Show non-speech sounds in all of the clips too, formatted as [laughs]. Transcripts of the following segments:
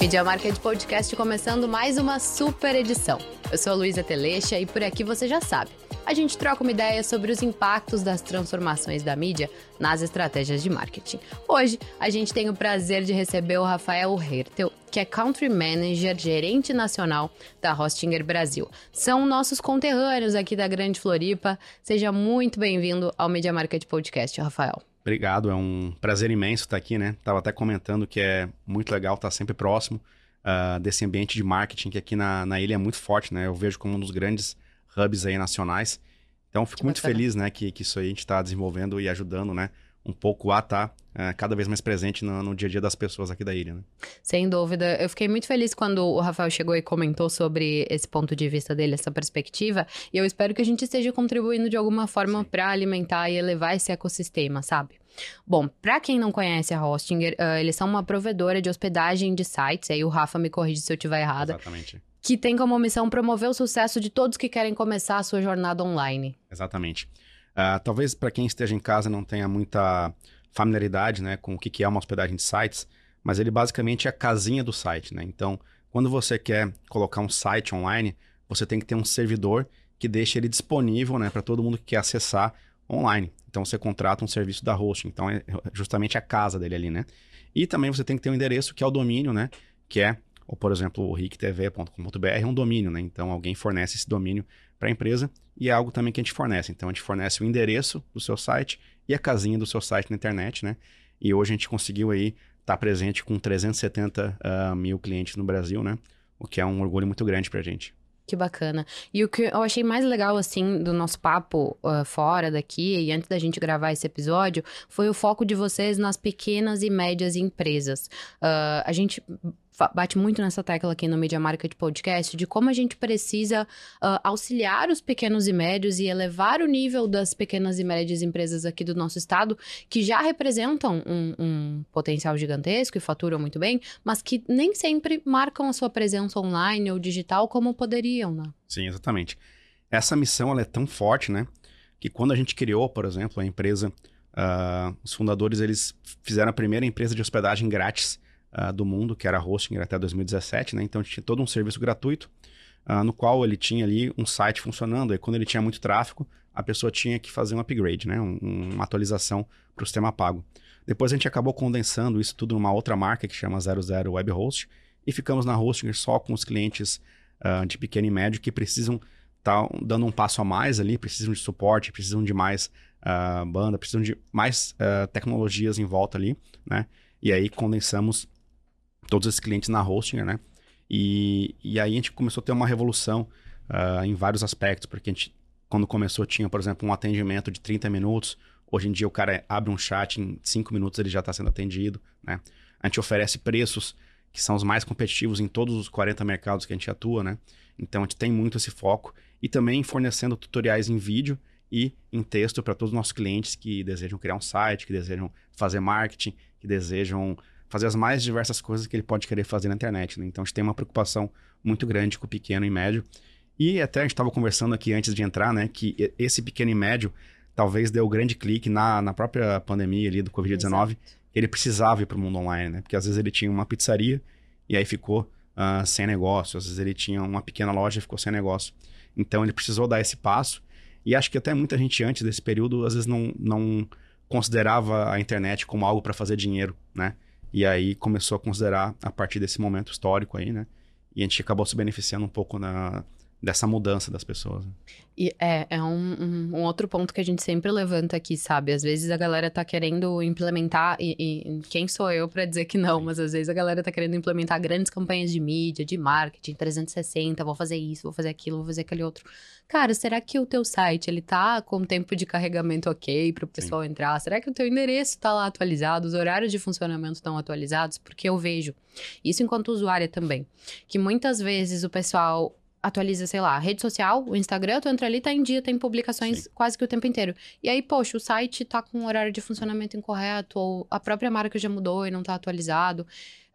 Media Market Podcast começando mais uma super edição. Eu sou a Luísa Telecha e por aqui você já sabe. A gente troca uma ideia sobre os impactos das transformações da mídia nas estratégias de marketing. Hoje, a gente tem o prazer de receber o Rafael Hertel, que é Country Manager, gerente nacional da Hostinger Brasil. São nossos conterrâneos aqui da Grande Floripa. Seja muito bem-vindo ao Media Market Podcast, Rafael. Obrigado, é um prazer imenso estar aqui, né? Tava até comentando que é muito legal estar sempre próximo uh, desse ambiente de marketing que aqui na, na ilha é muito forte, né? Eu vejo como um dos grandes hubs aí nacionais. Então, fico muito feliz, né, que, que isso aí a gente está desenvolvendo e ajudando, né, um pouco a estar tá, é, cada vez mais presente no, no, dia a dia das pessoas aqui da ilha. Né? Sem dúvida. Eu fiquei muito feliz quando o Rafael chegou e comentou sobre esse ponto de vista dele, essa perspectiva. E eu espero que a gente esteja contribuindo de alguma forma para alimentar e elevar esse ecossistema, sabe? Bom, para quem não conhece a Hostinger, uh, eles são uma provedora de hospedagem de sites. Aí o Rafa me corrige se eu estiver errada. Exatamente que tem como missão promover o sucesso de todos que querem começar a sua jornada online. Exatamente. Uh, talvez para quem esteja em casa não tenha muita familiaridade né, com o que é uma hospedagem de sites, mas ele basicamente é a casinha do site. Né? Então, quando você quer colocar um site online, você tem que ter um servidor que deixe ele disponível né, para todo mundo que quer acessar online. Então, você contrata um serviço da hosting. Então, é justamente a casa dele ali, né? E também você tem que ter um endereço que é o domínio, né? Que é ou, por exemplo, o rictv.com.br é um domínio, né? Então, alguém fornece esse domínio para a empresa e é algo também que a gente fornece. Então, a gente fornece o endereço do seu site e a casinha do seu site na internet, né? E hoje a gente conseguiu aí estar tá presente com 370 uh, ah, mil clientes no Brasil, né? O que é um orgulho muito grande para a gente. Que bacana. E o que eu achei mais legal, assim, do nosso papo uh, fora daqui e antes da gente gravar esse episódio, foi o foco de vocês nas pequenas e médias empresas. Uh, a gente bate muito nessa tecla aqui no Media Market Podcast de como a gente precisa uh, auxiliar os pequenos e médios e elevar o nível das pequenas e médias empresas aqui do nosso estado, que já representam um, um potencial gigantesco e faturam muito bem, mas que nem sempre marcam a sua presença online ou digital como poderiam, né? Sim, exatamente. Essa missão ela é tão forte, né? Que quando a gente criou, por exemplo, a empresa, uh, os fundadores eles fizeram a primeira empresa de hospedagem grátis uh, do mundo, que era hosting até 2017, né? Então tinha todo um serviço gratuito, uh, no qual ele tinha ali um site funcionando. E quando ele tinha muito tráfego, a pessoa tinha que fazer um upgrade, né? Um, uma atualização para o sistema pago. Depois a gente acabou condensando isso tudo numa outra marca que chama 00 Web Host e ficamos na hosting só com os clientes uh, de pequeno e médio que precisam estar tá dando um passo a mais ali, precisam de suporte, precisam de mais uh, banda, precisam de mais uh, tecnologias em volta ali, né? E aí condensamos todos esses clientes na hosting, né? E, e aí a gente começou a ter uma revolução uh, em vários aspectos, porque a gente, quando começou, tinha, por exemplo, um atendimento de 30 minutos. Hoje em dia o cara abre um chat, em 5 minutos ele já está sendo atendido, né? A gente oferece preços que são os mais competitivos em todos os 40 mercados que a gente atua, né? Então a gente tem muito esse foco e também fornecendo tutoriais em vídeo e em texto para todos os nossos clientes que desejam criar um site, que desejam fazer marketing, que desejam fazer as mais diversas coisas que ele pode querer fazer na internet. Né? Então a gente tem uma preocupação muito grande com o pequeno e médio. E até a gente estava conversando aqui antes de entrar, né, que esse pequeno e médio talvez deu o grande clique na, na própria pandemia ali do Covid-19. Ele precisava ir para o mundo online, né? Porque às vezes ele tinha uma pizzaria e aí ficou uh, sem negócio. Às vezes ele tinha uma pequena loja e ficou sem negócio. Então ele precisou dar esse passo. E acho que até muita gente antes desse período, às vezes não, não considerava a internet como algo para fazer dinheiro, né? E aí começou a considerar a partir desse momento histórico aí, né? E a gente acabou se beneficiando um pouco na, dessa mudança das pessoas. Né? E é, é um, um, um, outro ponto que a gente sempre levanta aqui, sabe? Às vezes a galera tá querendo implementar, e, e quem sou eu para dizer que não, mas às vezes a galera tá querendo implementar grandes campanhas de mídia, de marketing, 360, vou fazer isso, vou fazer aquilo, vou fazer aquele outro. Cara, será que o teu site, ele tá com tempo de carregamento ok para o pessoal Sim. entrar? Será que o teu endereço tá lá atualizado? Os horários de funcionamento estão atualizados? Porque eu vejo, isso enquanto usuária também, que muitas vezes o pessoal atualiza, sei lá, rede social, o Instagram, tu entra ali, tá em dia, tem publicações Sim. quase que o tempo inteiro. E aí, poxa, o site tá com um horário de funcionamento incorreto, ou a própria marca já mudou e não tá atualizado.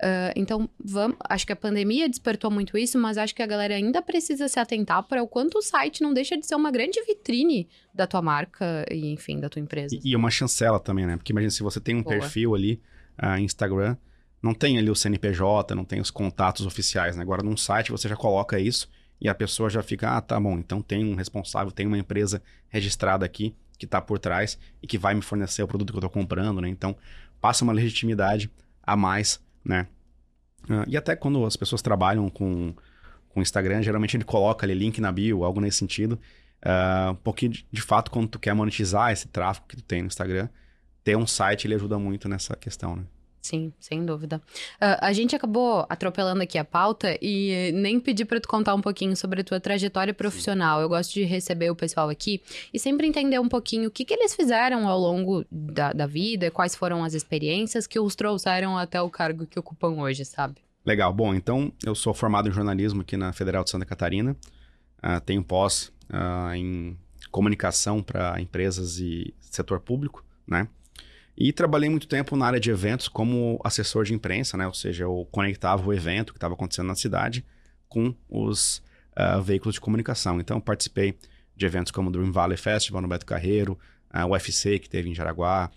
Uh, então, vamos, acho que a pandemia despertou muito isso, mas acho que a galera ainda precisa se atentar para o quanto o site não deixa de ser uma grande vitrine da tua marca e, enfim, da tua empresa. E, e uma chancela também, né? Porque imagina se você tem um Boa. perfil ali, uh, Instagram, não tem ali o CNPJ, não tem os contatos oficiais, né? Agora, num site você já coloca isso e a pessoa já fica, ah, tá bom, então tem um responsável, tem uma empresa registrada aqui que está por trás e que vai me fornecer o produto que eu estou comprando, né? Então, passa uma legitimidade a mais, né? Uh, e até quando as pessoas trabalham com com Instagram, geralmente ele coloca ali link na bio, algo nesse sentido. Uh, um pouquinho de, de, fato, quando tu quer monetizar esse tráfego que tu tem no Instagram, ter um site ele ajuda muito nessa questão, né? Sim, sem dúvida. Uh, a gente acabou atropelando aqui a pauta e nem pedi para tu contar um pouquinho sobre a tua trajetória profissional. Sim. Eu gosto de receber o pessoal aqui e sempre entender um pouquinho o que, que eles fizeram ao longo da, da vida, quais foram as experiências que os trouxeram até o cargo que ocupam hoje, sabe? Legal. Bom, então eu sou formado em jornalismo aqui na Federal de Santa Catarina. Uh, tenho pós uh, em comunicação para empresas e setor público, né? E trabalhei muito tempo na área de eventos como assessor de imprensa, né? Ou seja, eu conectava o evento que estava acontecendo na cidade com os uh, veículos de comunicação. Então, participei de eventos como o Dream Valley Festival no Beto Carreiro, o UFC que teve em Jaraguá,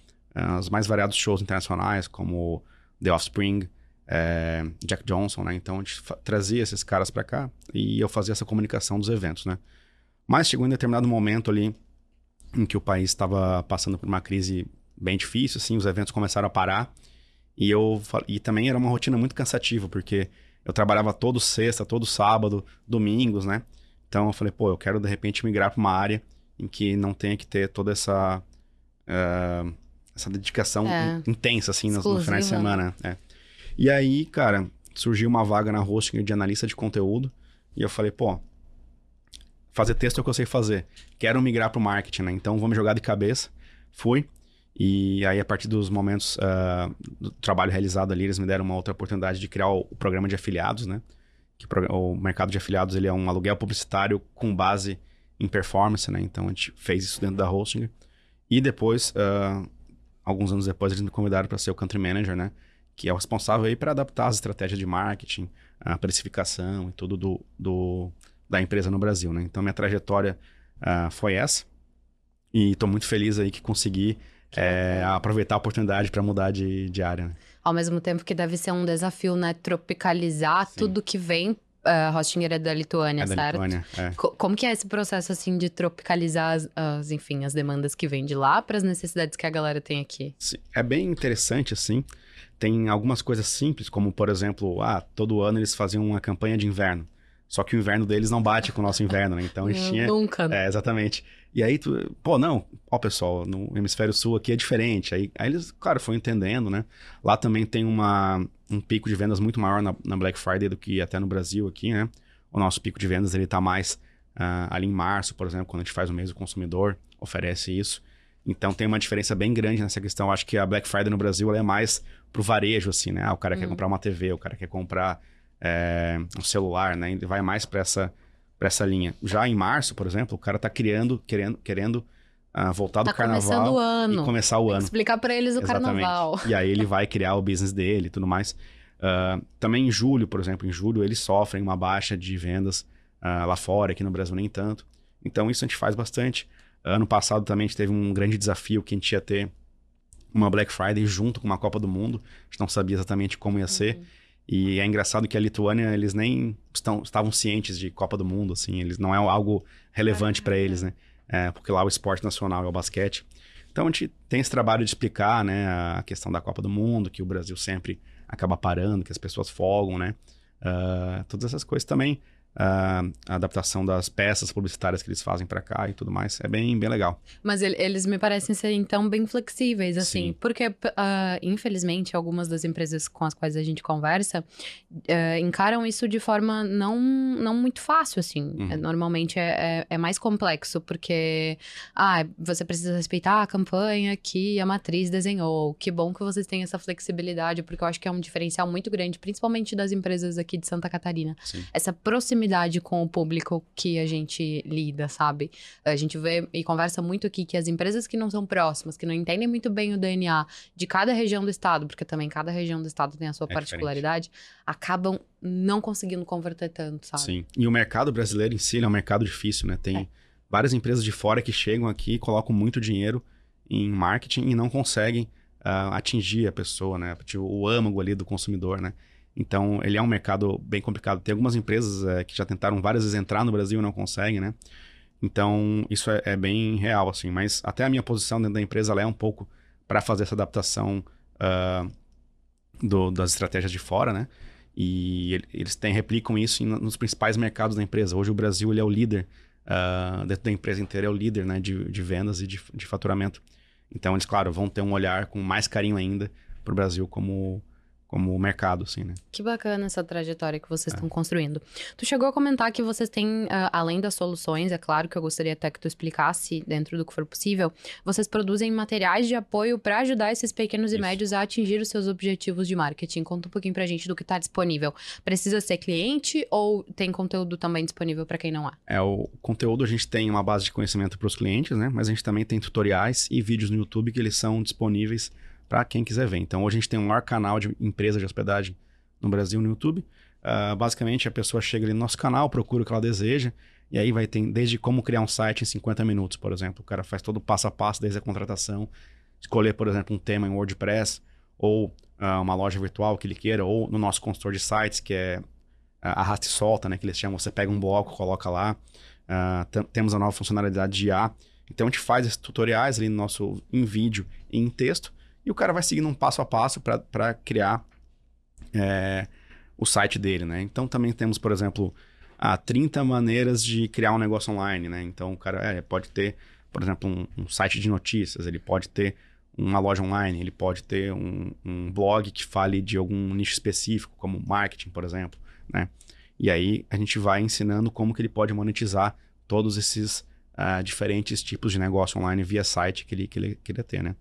os mais variados shows internacionais como The Offspring, é, Jack Johnson, né? Então a gente trazia esses caras para cá e eu fazia essa comunicação dos eventos, né? Mas chegou em determinado momento ali em que o país estava passando por uma crise bem difícil, assim, os eventos começaram a parar e eu e também era uma rotina muito cansativa porque eu trabalhava todo sexta, todo sábado, domingos, né? Então eu falei, pô, eu quero de repente migrar para uma área em que não tenha que ter toda essa uh, essa dedicação é. intensa assim no, no final de semana. É. E aí, cara, surgiu uma vaga na hosting de analista de conteúdo. E eu falei, pô, fazer texto é o que eu sei fazer. Quero migrar para o marketing, né? Então vamos jogar de cabeça. Fui. E aí, a partir dos momentos uh, do trabalho realizado ali, eles me deram uma outra oportunidade de criar o, programa de afiliados, né? Que o, o mercado de afiliados ele é um aluguel publicitário com base em performance, né? Então a gente fez isso dentro da hosting. E depois, uh, alguns anos depois, eles me convidaram para ser o country manager, né? que é o responsável aí para adaptar as estratégias de marketing, a precificação e tudo do, do da empresa no Brasil, né? Então minha trajetória uh, foi essa e estou muito feliz aí que consegui é, aproveitar a oportunidade para mudar de, de área. Né? Ao mesmo tempo que deve ser um desafio, né? Tropicalizar Sim. tudo que vem uh, Hostinger é da Lituânia, é da certo? Lituânia, é. como que é esse processo, assim, de tropicalizar as, as enfim, as demandas que vêm de lá para as necessidades que a galera tem aqui? Sim, é bem interessante, assim. Tem algumas coisas simples, como por exemplo, ah, todo ano eles faziam uma campanha de inverno. Só que o inverno deles não bate com o nosso inverno, né? Então [laughs] a gente tinha. Nunca. É, exatamente. E aí, tu, pô, não, ó, pessoal, no hemisfério sul aqui é diferente. Aí, aí eles, claro, foram entendendo, né? Lá também tem uma, um pico de vendas muito maior na, na Black Friday do que até no Brasil aqui, né? O nosso pico de vendas ele tá mais uh, ali em março, por exemplo, quando a gente faz o mês do consumidor, oferece isso. Então tem uma diferença bem grande nessa questão. Acho que a Black Friday no Brasil é mais pro varejo, assim, né? Ah, o cara hum. quer comprar uma TV, o cara quer comprar é, um celular, né? Ele vai mais para essa, pra essa linha. Já em março, por exemplo, o cara tá criando, querendo, querendo uh, voltar tá do carnaval o ano. e começar o ano. Explicar para eles o Exatamente. carnaval. E aí ele [laughs] vai criar o business dele e tudo mais. Uh, também em julho, por exemplo, em julho eles sofrem uma baixa de vendas uh, lá fora, aqui no Brasil nem tanto. Então isso a gente faz bastante. Ano passado também a gente teve um grande desafio que a gente ia ter uma Black Friday junto com uma Copa do Mundo. A gente não sabia exatamente como ia ser. E é engraçado que a Lituânia, eles nem estão, estavam cientes de Copa do Mundo, assim. Eles não é algo relevante para eles, né? É, porque lá o esporte nacional é o basquete. Então a gente tem esse trabalho de explicar, né, a questão da Copa do Mundo, que o Brasil sempre acaba parando, que as pessoas folgam, né? Uh, todas essas coisas também uh, a adaptação das peças publicitárias que eles fazem para cá e tudo mais. É bem, bem legal. Mas ele, eles me parecem ser, então, bem flexíveis, assim. Sim. Porque, uh, infelizmente, algumas das empresas com as quais a gente conversa uh, encaram isso de forma não, não muito fácil, assim. Uhum. É, normalmente é, é, é, mais complexo, porque ah, você precisa respeitar a campanha que a matriz desenhou. Que bom que vocês têm essa flexibilidade, porque eu acho que é um diferencial muito grande, principalmente das empresas aqui de Santa Catarina. Sim. Essa proximidade proximidade com o público que a gente lida, sabe? A gente vê e conversa muito aqui que as empresas que não são próximas, que não entendem muito bem o DNA de cada região do estado, porque também cada região do estado tem a sua é particularidade, diferente. acabam não conseguindo converter tanto, sabe? Sim. E o mercado brasileiro em si é um mercado difícil, né? Tem é. várias empresas de fora que chegam aqui e colocam muito dinheiro em marketing e não conseguem uh, atingir a pessoa, né? Tipo, o âmago ali do consumidor, né? Então, ele é um mercado bem complicado. Tem algumas empresas uh, que já tentaram várias vezes entrar no Brasil e não conseguem, né? Então, isso é, é, bem real, assim. Mas até a minha posição dentro da empresa é um pouco para fazer essa adaptação uh, do, das estratégias de fora, né? E eles têm, replicam isso em, nos principais mercados da empresa. Hoje o Brasil ele é o líder, uh, dentro da empresa inteira é o líder né, de, de vendas e de, de faturamento. Então eles, claro, vão ter um olhar com mais carinho ainda para o Brasil como como mercado, assim, né? Que bacana essa trajetória que vocês é. estão construindo. Tu chegou a comentar que vocês têm, uh, além das soluções, é claro que eu gostaria até que tu explicasse dentro do que for possível, vocês produzem materiais de apoio para ajudar esses pequenos Isso. e médios a atingir os seus objetivos de marketing. Conta um pouquinho pra gente do que está disponível. Precisa ser cliente ou tem conteúdo também disponível para quem não é? É, o conteúdo a gente tem uma base de conhecimento para os clientes, né? Mas a gente também tem tutoriais e vídeos no YouTube que eles são disponíveis para quem quiser ver. Então, hoje a gente tem um maior canal de empresa de hospedagem no Brasil no YouTube. Uh, basicamente, a pessoa chega ali no nosso canal, procura o que ela deseja, e aí vai ter desde como criar um site em 50 minutos, por exemplo. O cara faz todo o passo a passo desde a contratação, escolher, por exemplo, um tema em WordPress, ou uh, uma loja virtual que ele queira, ou no nosso consultor de sites, que é uh, arrasta e solta, né? Que eles chamam, você pega um bloco, coloca lá. Temos a nova funcionalidade de IA. Então, a gente faz esses tutoriais ali no nosso, em vídeo e em texto, e o cara vai seguindo um passo a passo para criar é, o site dele, né? Então também temos, por exemplo, ah, 30 maneiras de criar um negócio online, né? Então o cara é, pode ter, por exemplo, um, um, site de notícias, ele pode ter uma loja online, ele pode ter um, um, blog que fale de algum nicho específico, como marketing, por exemplo, né? E aí a gente vai ensinando como que ele pode monetizar todos esses uh, diferentes tipos de negócio online via site que ele, que ele queria ter, né?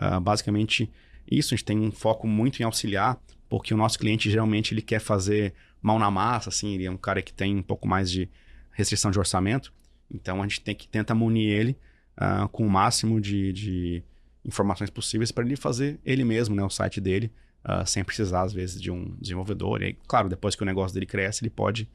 Uh, basicamente, isso, a gente tem um foco muito em auxiliar, porque o nosso cliente geralmente ele quer fazer mão na massa, assim, ele é um cara que tem um pouco mais de restrição de orçamento, então a gente tem que tentar munir ele uh, com o máximo de, de informações possíveis para ele fazer ele mesmo, né, o site dele, uh, sem precisar às vezes de um desenvolvedor. E aí, claro, depois que o negócio dele cresce, ele pode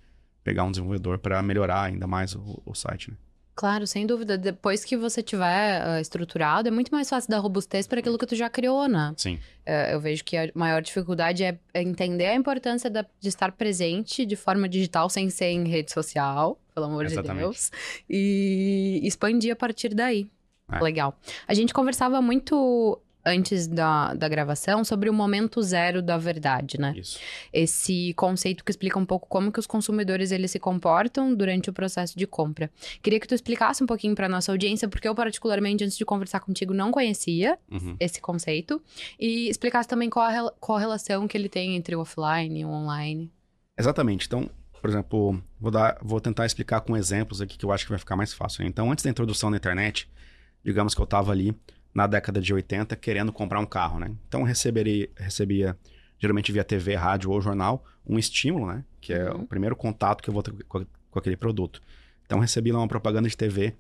pegar um desenvolvedor para melhorar ainda mais o, o site, né? Claro, sem dúvida. Depois que você tiver uh, estruturado, é muito mais fácil dar robustez para aquilo que tu já criou, né? Sim. Uh, eu vejo que a maior dificuldade é entender a importância da, de estar presente de forma digital sem ser em rede social, pelo amor Exatamente. de Deus, e expandir a partir daí. É. Legal. A gente conversava muito antes da, da gravação sobre o momento zero da verdade, né? Isso. Esse conceito que explica um pouco como que os consumidores eles se comportam durante o processo de compra. Queria que tu explicasse um pouquinho para nossa audiência, porque eu particularmente antes de conversar contigo não conhecia uhum. esse conceito e explicasse também qual a, qual a relação que ele tem entre o offline e o online. Exatamente. Então, por exemplo, vou dar, vou tentar explicar com exemplos aqui que eu acho que vai ficar mais fácil. Então, antes da introdução da internet, digamos que eu estava ali na década de 80 querendo comprar um carro, né? Então receberia, recebia, geralmente via TV, rádio ou jornal, um estímulo, né? Que é uhum. o primeiro contato que eu vou ter com, com aquele produto. Então recebi lá uma propaganda de TV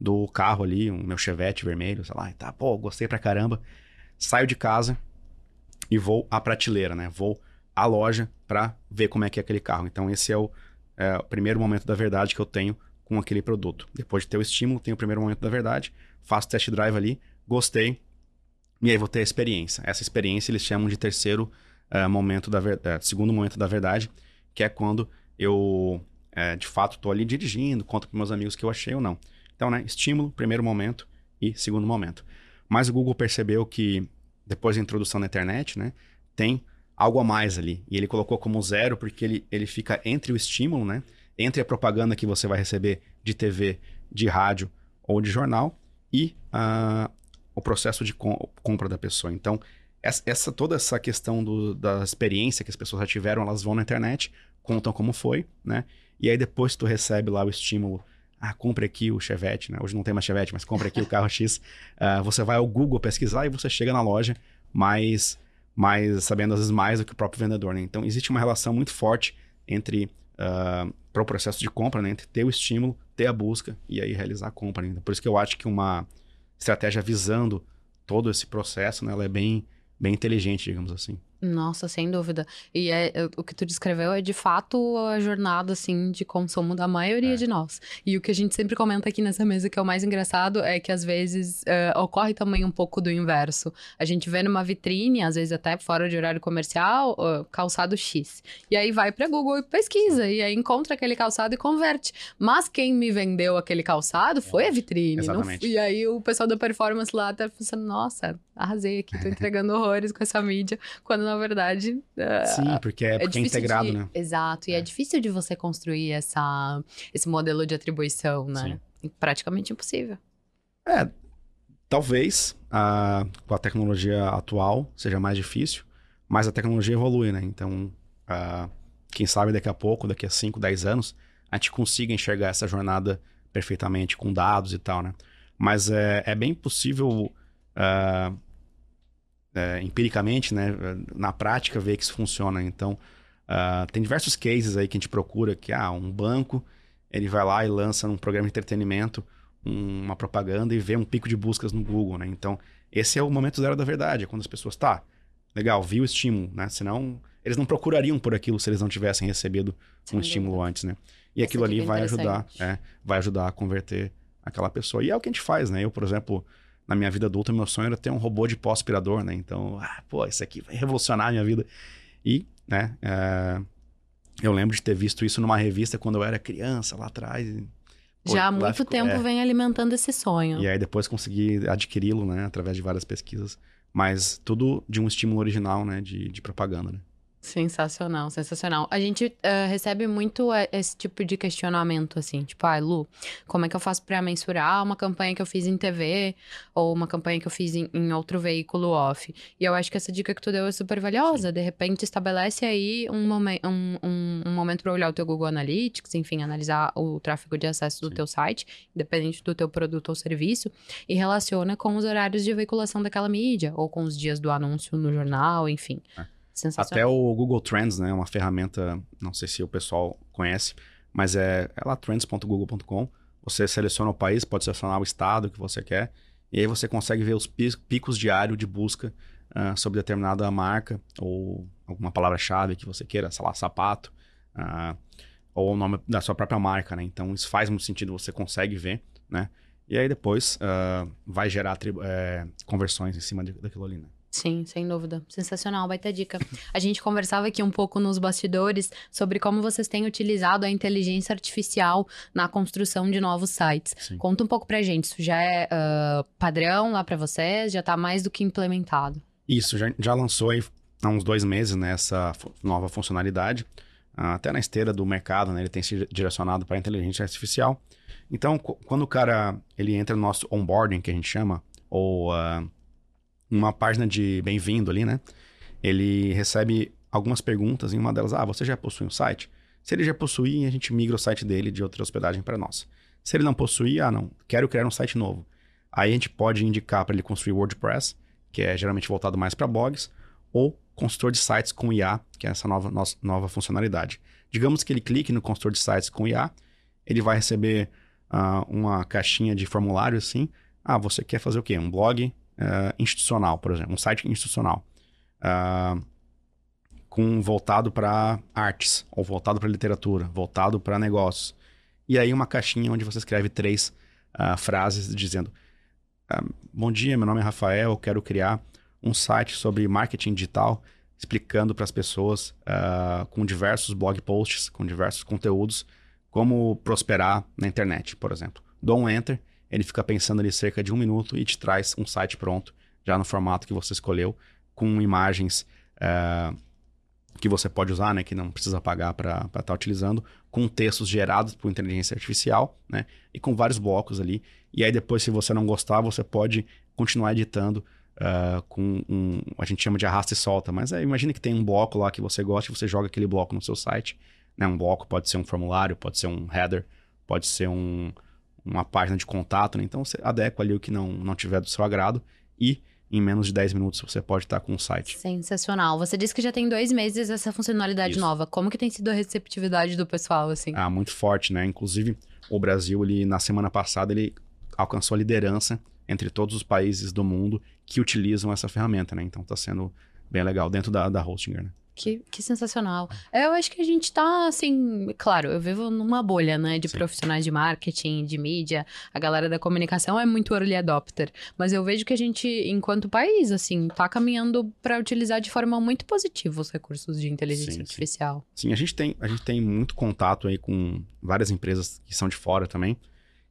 do carro ali, um meu Chevette vermelho, sei lá, e tá, pô, gostei pra caramba. Saio de casa e vou à prateleira, né? Vou à loja para ver como é que é aquele carro. Então esse é o, é o primeiro momento da verdade que eu tenho com aquele produto. Depois de ter o estímulo, tenho o primeiro momento da verdade, faço test drive ali, gostei, e aí vou ter a experiência. Essa experiência eles chamam de terceiro uh, momento da verdade, uh, segundo momento da verdade, que é quando eu uh, de fato estou ali dirigindo, conto para meus amigos que eu achei ou não. Então, né, estímulo, primeiro momento e segundo momento. Mas o Google percebeu que depois da introdução da internet, né, tem algo a mais ali. E ele colocou como zero porque ele, ele fica entre o estímulo, né, entre a propaganda que você vai receber de TV, de rádio ou de jornal e a, o processo de compra da pessoa. Então, essa, toda essa questão do, da experiência que as pessoas já tiveram, elas vão na internet, contam como foi, né? E aí depois tu recebe lá o estímulo, ah, compre aqui o Chevette, né? Hoje não tem mais Chevette, mas compre aqui o carro X. Uh, [laughs] você vai ao Google pesquisar e você chega na loja mais, mais sabendo às vezes mais do que o próprio vendedor, né? Então existe uma relação muito forte entre uh, para o processo de compra, né? Entre ter o estímulo, ter a busca e aí realizar a compra. Né? Por isso que eu acho que uma estratégia visando todo esse processo, né, ela é bem, bem inteligente, digamos assim. Nossa, sem dúvida. E é, é, o que tu descreveu é de fato a jornada assim de consumo da maioria É. de nós. E o que a gente sempre comenta aqui nessa mesa que é o mais engraçado é que às vezes eh, ocorre também um pouco do inverso. A gente vê numa vitrine, às vezes até fora de horário comercial, ó, calçado X. E aí vai para Google e pesquisa e aí encontra aquele calçado e converte. Mas quem me vendeu aquele calçado foi a vitrine. não Exatamente. f- e aí o pessoal da performance lá tá pensando, nossa, arrasei aqui, tô entregando horrores com essa mídia, quando na verdade é, Sim, porque é, porque é difícil integrado, de- né? Exato, e é. É. difícil de você construir essa, esse modelo de atribuição, né? Praticamente impossível. É, talvez ah, com a tecnologia atual seja mais difícil, mas a tecnologia evolui, né? Então, ah, quem sabe daqui a pouco, daqui a 5, 10 anos, a gente consiga enxergar essa jornada perfeitamente com dados e tal, né? Mas é, é bem possível, ah, é, empiricamente, né? Na prática, ver que isso funciona. Então, ah, tem diversos cases aí que a gente procura que, ah, um banco, ele vai lá e lança num programa de entretenimento um- uma propaganda e vê um pico de buscas no Google, né? Então, esse é o momento zero da verdade, é quando as pessoas, tá, legal, viu o estímulo, né? Senão, eles não procurariam por aquilo se eles não tivessem recebido Sem um estímulo dúvida. antes, né? E Essa aquilo ali é vai ajudar, é, vai ajudar a converter aquela pessoa. E é o que a gente faz, né? Eu, por exemplo, na minha vida adulta, meu sonho era ter um robô de pó aspirador, né? Então, ah, pô, isso aqui vai revolucionar a minha vida. E, né, é, eu lembro de ter visto isso numa revista quando eu era criança, lá atrás. pô, Já há muito ficou- tempo é. vem alimentando esse sonho. E aí depois consegui adquiri-lo, né, através de várias pesquisas. Mas tudo de um estímulo original, né, de, de propaganda, né? Sensacional, sensacional. A gente eh, recebe muito eh, esse tipo de questionamento, assim, tipo, ah, Lu, como é que eu faço pra mensurar uma campanha que eu fiz em TV ou uma campanha que eu fiz em, em outro veículo off? E eu acho que essa dica que tu deu é super valiosa. De repente, estabelece aí um, momen um, um, um momento pra olhar o teu Google Analytics, enfim, analisar o tráfego de acesso do Sim. teu site, independente do teu produto ou serviço, e relaciona com os horários de veiculação daquela mídia, ou com os dias do anúncio no jornal, enfim. É. Até o Google Trends, né, é uma ferramenta, não sei se o pessoal conhece, mas é, é lá trends.google.com. Você seleciona o país, pode selecionar o estado que você quer, e aí você consegue ver os pi- picos diários de busca ah, sobre determinada marca ou alguma palavra-chave que você queira, sei lá, sapato, ah, ou o nome da sua própria marca, né? Então isso faz muito sentido, você consegue ver, né? E aí depois ah, vai gerar eh, conversões em cima de- daquilo ali, né? Sim, sem dúvida. Sensacional, baita dica. A gente conversava aqui um pouco nos bastidores sobre como vocês têm utilizado a inteligência artificial na construção de novos sites. Sim. Conta um pouco pra gente, isso já é ah, padrão lá pra vocês? Já tá mais do que implementado? Isso, já, já lançou aí há uns dois meses né, essa fu- nova funcionalidade. Ah, até na esteira do mercado, né, ele tem se direcionado para a inteligência artificial. Então, qu- quando o cara ele entra no nosso onboarding, que a gente chama, ou ah, uma página de bem-vindo ali, né? Ele recebe algumas perguntas, e uma delas, ah, você já possui um site? Se ele já possuir, a gente migra o site dele de outra hospedagem para nós. Se ele não possuir, ah, não, quero criar um site novo. Aí a gente pode indicar para ele construir WordPress, que é geralmente voltado mais para blogs, ou consultor de sites com IA, que é essa nova, nossa, nova funcionalidade. Digamos que ele clique no consultor de sites com IA, ele vai receber ah, uma caixinha de formulário assim. Ah, você quer fazer o quê? Um blog ah, institucional, por exemplo, um site institucional. Ah, com voltado para artes, ou voltado para literatura, voltado para negócios. E aí uma caixinha onde você escreve três ah, frases dizendo: Bom dia, meu nome é Rafael, eu quero criar um site sobre marketing digital, explicando para as pessoas com diversos blog posts, com diversos conteúdos, como prosperar na internet, por exemplo. Dou um enter, ele fica pensando ali cerca de um minuto e te traz um site pronto, já no formato que você escolheu, com imagens ah, que você pode usar, né, que não precisa pagar para estar utilizando, com textos gerados por inteligência artificial, né, e com vários blocos ali. E aí depois, se você não gostar, você pode continuar editando ah, com um, a gente chama de arrasta e solta, mas é, imagina que tem um bloco lá que você gosta e você joga aquele bloco no seu site, né, um bloco pode ser um formulário, pode ser um header, pode ser um, uma página de contato, né, então você adequa ali o que não, não tiver do seu agrado e em menos de 10 minutos você pode estar com um site. Sensacional. Você disse que já tem dois meses essa funcionalidade Isso. nova. Como que tem sido a receptividade do pessoal, assim? Ah, muito forte, né? Inclusive, o Brasil, ele, na semana passada, ele alcançou a liderança entre todos os países do mundo que utilizam essa ferramenta, né? Então, está sendo bem legal dentro da, da Hostinger, né? Que, que sensacional. Eu acho que a gente tá, assim, claro, eu vivo numa bolha, né, de Sim. profissionais de marketing, de mídia. A galera da comunicação é muito early adopter. Mas eu vejo que a gente, enquanto país, assim, tá caminhando para utilizar de forma muito positiva os recursos de inteligência sim, artificial. Sim. sim, a, gente tem, a gente tem muito contato aí com várias empresas que são de fora também.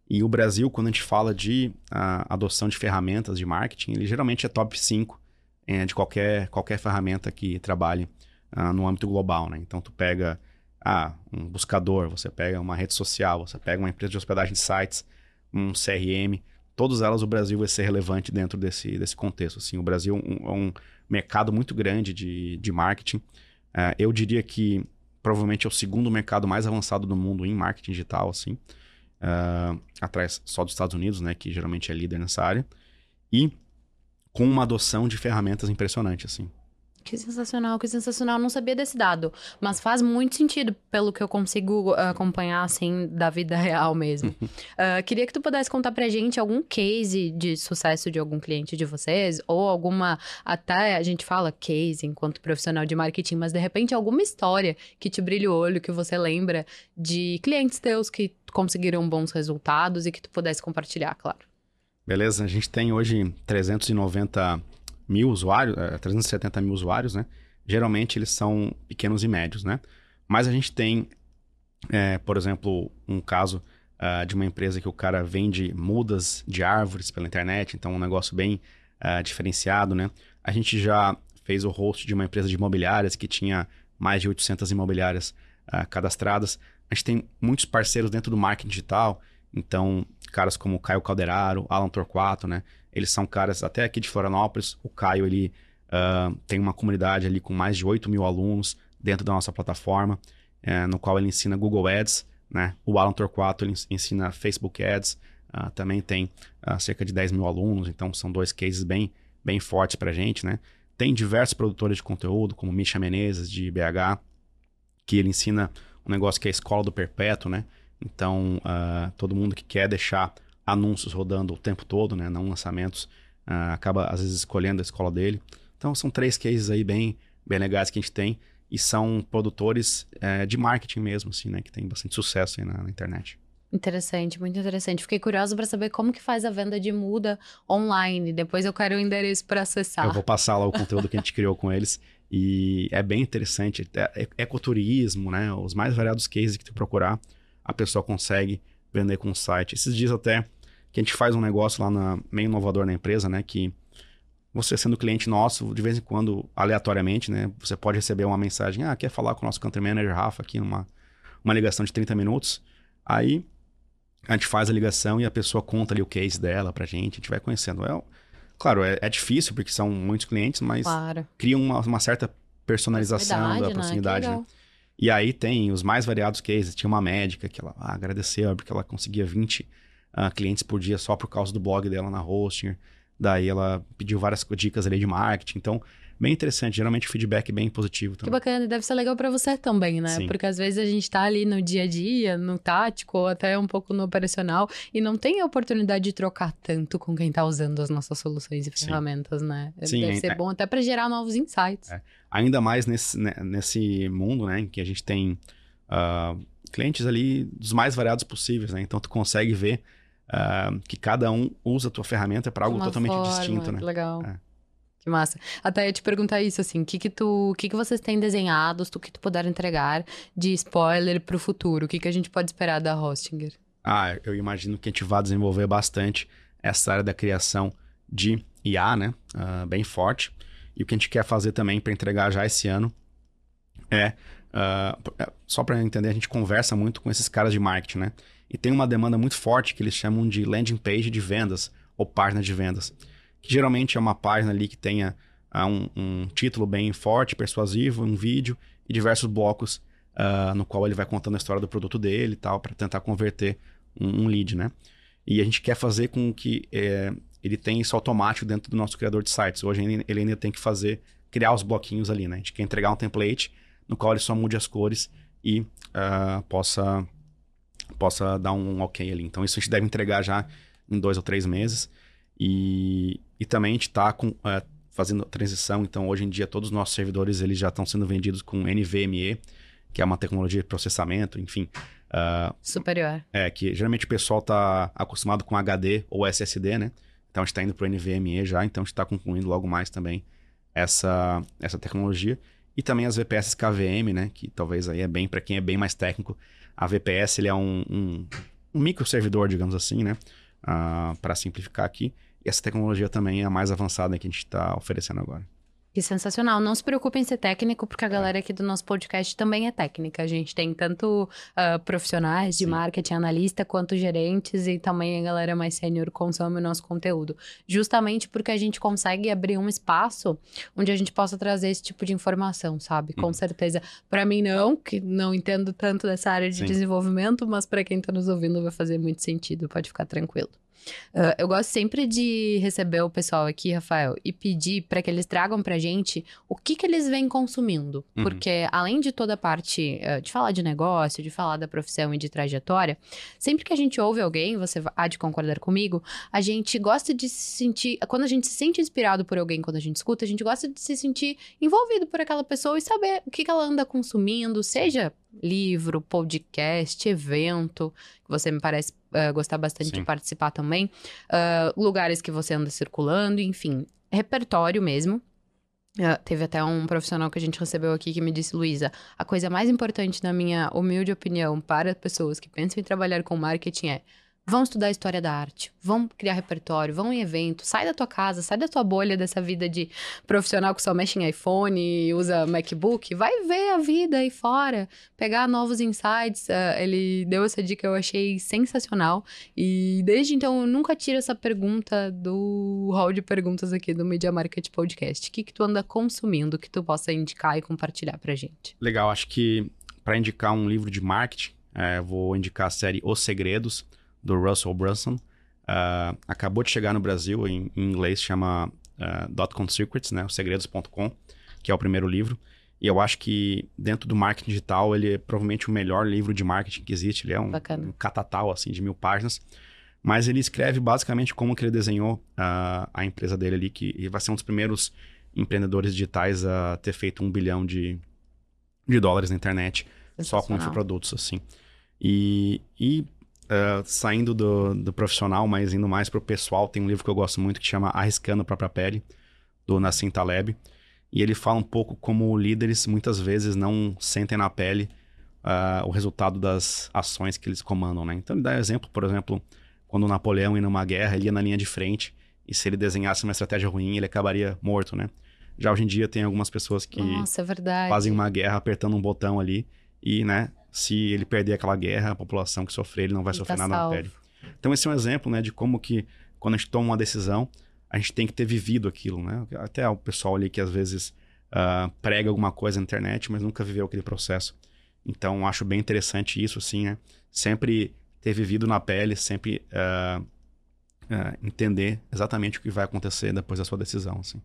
E o Brasil, quando a gente fala de uh, adoção de ferramentas de marketing, ele geralmente é top 5 é, de qualquer, qualquer ferramenta que trabalhe uh, no âmbito global, né? Então, tu pega ah, um buscador, você pega uma rede social, você pega uma empresa de hospedagem de sites, um CRM, todas elas o Brasil vai ser relevante dentro desse, desse contexto. Assim, o Brasil é um, um mercado muito grande de, de marketing. Uh, eu diria que provavelmente é o segundo mercado mais avançado do mundo em marketing digital, assim, uh, atrás só dos Estados Unidos, né, que geralmente é líder nessa área, e com uma adoção de ferramentas impressionante, assim. Que sensacional, que sensacional. Não sabia desse dado, mas faz muito sentido pelo que eu consigo uh, acompanhar, assim, da vida [laughs] real mesmo. uh, [laughs] queria que tu pudesse contar pra gente algum case de sucesso de algum cliente de vocês, ou alguma, até a gente fala case enquanto profissional de marketing, mas de repente alguma história que te brilha o olho, que você lembra de clientes teus que conseguiram bons resultados e que tu pudesse compartilhar, claro. Beleza, a gente tem hoje 390 mil usuários, 370 é, mil usuários, né? Geralmente eles são pequenos e médios, né? Mas a gente tem, é, por exemplo, um caso uh, de uma empresa que o cara vende mudas de árvores pela internet, então um negócio bem uh, diferenciado, né? A gente já fez o host de uma empresa de imobiliárias que tinha mais de 800 imobiliárias uh, cadastradas. A gente tem muitos parceiros dentro do marketing digital, então caras como Caio Calderaro, Alan Torquato, né? Eles são caras até aqui de Florianópolis. O Caio, ele uh, tem uma comunidade ali com mais de 8 mil alunos dentro da nossa plataforma, uh, no qual ele ensina Google Ads, né? O Alan Torquato, ele ensina Facebook Ads, uh, também tem ah, cerca de 10 mil alunos, então são dois cases bem, bem fortes pra gente, né? Tem diversos produtores de conteúdo, como Misha Menezes, de BH, que ele ensina um negócio que é a escola do perpétuo, né? Então, uh, todo mundo que quer deixar anúncios rodando o tempo todo, né? Não lançamentos. Uh, acaba, às vezes, escolhendo a escola dele. Então, são três cases aí bem, bem legais que a gente tem. E são produtores é, de marketing mesmo, assim, né? Que tem bastante sucesso aí na, na internet. Interessante, muito interessante. Fiquei curiosa para saber como que faz a venda de muda online. Depois eu quero o endereço para acessar. Eu vou passar lá o conteúdo que a gente criou com eles. E é bem interessante. É, é, ecoturismo, né? Os mais variados cases que tu procurar, a pessoa consegue vender com o site. Esses dias até que a gente faz um negócio lá na, meio inovador na empresa, né? Que você sendo cliente nosso, de vez em quando, aleatoriamente, né? Você pode receber uma mensagem, ah, quer falar com o nosso country manager Rafa aqui numa uma ligação de 30 minutos. Aí a gente faz a ligação e a pessoa conta ali o case dela pra gente, a gente vai conhecendo. É, claro, é, é difícil porque são muitos clientes, mas claro. cria uma, uma certa personalização da proximidade, né? E aí tem os mais variados cases. Tinha uma médica que ela ah, agradeceu porque ela conseguia 20 uh, clientes por dia só por causa do blog dela na Hostinger. Daí ela pediu várias dicas ali de marketing. Então, bem interessante. Geralmente o feedback é bem positivo também. Que bacana, e deve ser legal para você também, né? Sim. Porque às vezes a gente tá ali no dia a dia, no tático, ou até um pouco no operacional, e não tem a oportunidade de trocar tanto com quem tá usando as nossas soluções e ferramentas, Sim. né? Sim, deve é, ser é, bom até para gerar novos insights. É. Ainda mais nesse, né, nesse mundo, né, em que a gente tem uh, clientes ali dos mais variados possíveis, né? Então tu consegue ver uh, que cada um usa a tua ferramenta para algo totalmente forma, distinto, né? Legal. É. Que massa. Até ia te perguntar isso, assim, o que que tu, que que vocês têm desenhados, o que tu puder entregar de spoiler para o futuro? O que que a gente pode esperar da Hostinger? Ah, eu imagino que a gente vai desenvolver bastante essa área da criação de IA, né? Uh, bem forte. E o que a gente quer fazer também para entregar já esse ano é, uh, só para entender, a gente conversa muito com esses caras de marketing, né? E tem uma demanda muito forte que eles chamam de landing page de vendas ou página de vendas. Que geralmente é uma página ali que tenha uh, um, um, título bem forte, persuasivo, um vídeo e diversos blocos uh, no qual ele vai contando a história do produto dele e tal, para tentar converter um, um, lead, né? E a gente quer fazer com que é, ele tenha isso automático dentro do nosso criador de sites. Hoje ele ainda tem que fazer, criar os bloquinhos ali, né? A gente quer entregar um template no qual ele só mude as cores e uh, possa possa dar um ok ali. Então, isso a gente deve entregar já em dois ou três meses. E, e também a gente está é, fazendo transição. Então, hoje em dia, todos os nossos servidores eles já estão sendo vendidos com NVMe, que é uma tecnologia de processamento, enfim. Uh, Superior. É, que geralmente o pessoal está acostumado com HD ou SSD, né? Então a gente está indo para o NVMe já, então a gente está concluindo logo mais também essa, essa tecnologia. E também as VPS KVM, né? Que talvez aí é bem para quem é bem mais técnico. A VPS ele é um, um, um microservidor, digamos assim, né? Uh, ah, para simplificar aqui. E essa tecnologia também é a mais avançada que a gente está oferecendo agora. Que sensacional. Não se preocupe em ser técnico, porque a galera aqui do nosso podcast também é técnica. A gente tem tanto uh, profissionais de Sim. marketing, analista, quanto gerentes, e também a galera mais sênior consome o nosso conteúdo. Justamente porque a gente consegue abrir um espaço onde a gente possa trazer esse tipo de informação, sabe? Com uhum. certeza. Para mim, não, que não entendo tanto dessa área de Sim. desenvolvimento, mas para quem está nos ouvindo vai fazer muito sentido. Pode ficar tranquilo. Uh, eu gosto sempre de receber o pessoal aqui, Rafael, e pedir para que eles tragam pra gente o que, que eles vêm consumindo. Uhum. Porque além de toda a parte uh, de falar de negócio, de falar da profissão e de trajetória, sempre que a gente ouve alguém, você há de concordar comigo, a gente gosta de se sentir. Quando a gente se sente inspirado por alguém, quando a gente escuta, a gente gosta de se sentir envolvido por aquela pessoa e saber o que, que ela anda consumindo, seja livro, podcast, evento, que você me parece uh, gostar bastante Sim. de participar também, uh, lugares que você anda circulando, enfim, repertório mesmo. Uh, teve até um profissional que a gente recebeu aqui que me disse, Luísa, a coisa mais importante, na minha humilde opinião, para pessoas que pensam em trabalhar com marketing é Vão estudar história da arte, vão criar repertório, vão em evento, sai da tua casa, sai da tua bolha dessa vida de profissional que só mexe em iPhone e usa MacBook, vai ver a vida aí fora, pegar novos insights. Uh, ele deu essa dica, eu achei sensacional. E desde então eu nunca tiro essa pergunta do hall de perguntas aqui do Media Market Podcast. O que, que tu anda consumindo que tu possa indicar e compartilhar pra gente? Legal, acho que para indicar um livro de marketing, é, vou indicar a série Os Segredos do Russell Brunson. Uh, acabou de chegar no Brasil, em, em inglês chama uh, Dotcom Secrets, né? Segredos.com, que é o primeiro livro. E eu acho que dentro do marketing digital, ele é provavelmente o melhor livro de marketing que existe. Ele é um, um catatal, assim, de mil páginas. Mas ele escreve basicamente como que ele desenhou uh, a empresa dele ali, que vai ser um dos primeiros empreendedores digitais a ter feito um bilhão de, de dólares na internet só com infoprodutos, assim. E, e Uh, saindo do, do profissional, mas indo mais pro pessoal, tem um livro que eu gosto muito que chama Arriscando a Própria Pele, do Nassim Taleb. E ele fala um pouco como líderes muitas vezes não sentem na pele uh, o resultado das ações que eles comandam, né? Então ele dá exemplo, por exemplo, quando o Napoleão ia numa guerra, ele ia na linha de frente e se ele desenhasse uma estratégia ruim, ele acabaria morto, né? Já hoje em dia tem algumas pessoas que Nossa, é fazem uma guerra apertando um botão ali e, né, se ele perder aquela guerra, a população que sofrer, ele não vai sofrer tá nada salvo. na pele. Então esse é um exemplo, né, de como que quando a gente toma uma decisão, a gente tem que ter vivido aquilo, né? Até o pessoal ali que às vezes uh, prega alguma coisa na internet, mas nunca viveu aquele processo. Então acho bem interessante isso, assim, né? Sempre ter vivido na pele, sempre uh, uh, entender exatamente o que vai acontecer depois da sua decisão, assim.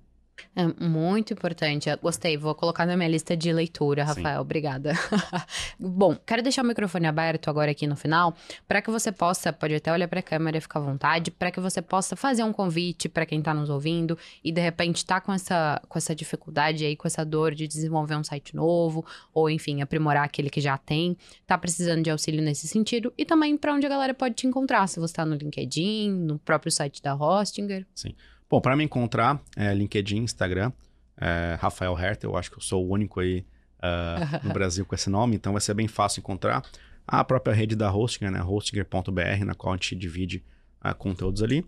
É muito importante. Eu gostei, vou colocar na minha lista de leitura, Rafael. Sim. Obrigada. [laughs] Bom, quero deixar o microfone aberto agora aqui no final, para que você possa, pode até olhar para a câmera e ficar à vontade, para que você possa fazer um convite para quem está nos ouvindo e de repente está com essa, com essa dificuldade aí, com essa dor de desenvolver um site novo, ou enfim, aprimorar aquele que já tem, está precisando de auxílio nesse sentido, e também para onde a galera pode te encontrar, se você está no LinkedIn, no próprio site da Hostinger. Sim. Bom, para me encontrar, é LinkedIn, Instagram, é Rafael Herter, eu acho que eu sou o único aí uh, [laughs] no Brasil com esse nome, então vai ser bem fácil encontrar. A própria rede da Hostinger, né, hostinger.br, na qual a gente divide uh, conteúdos ali.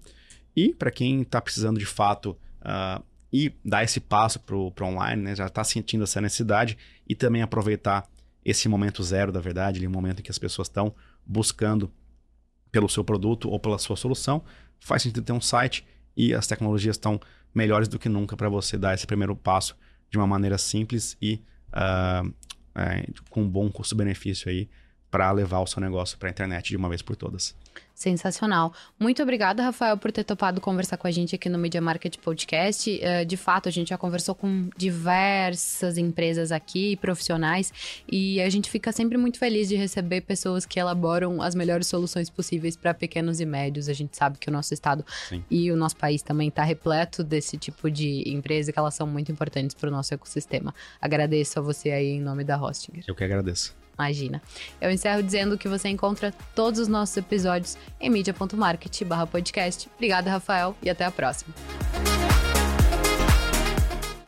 E para quem está precisando de fato uh, e dar esse passo para o online, né, já está sentindo essa necessidade e também aproveitar esse momento zero da verdade, ali, um momento em que as pessoas estão buscando pelo seu produto ou pela sua solução, faz sentido ter um site e as tecnologias estão melhores do que nunca para você dar esse primeiro passo de uma maneira simples e uh, é, com um bom custo-benefício aí para levar o seu negócio para a internet de uma vez por todas. Sensacional. Muito obrigada, Rafael, por ter topado conversar com a gente aqui no Media Market Podcast. Uh, de fato, a gente já conversou com diversas empresas aqui, profissionais, e a gente fica sempre muito feliz de receber pessoas que elaboram as melhores soluções possíveis para pequenos e médios. A gente sabe que o nosso estado Sim. e o nosso país também está repleto desse tipo de empresa que elas são muito importantes para o nosso ecossistema. Agradeço a você aí em nome da Hostinger. Eu que agradeço. Imagina. Eu encerro dizendo que você encontra todos os nossos episódios em media.market podcast. Obrigada, Rafael, e até a próxima.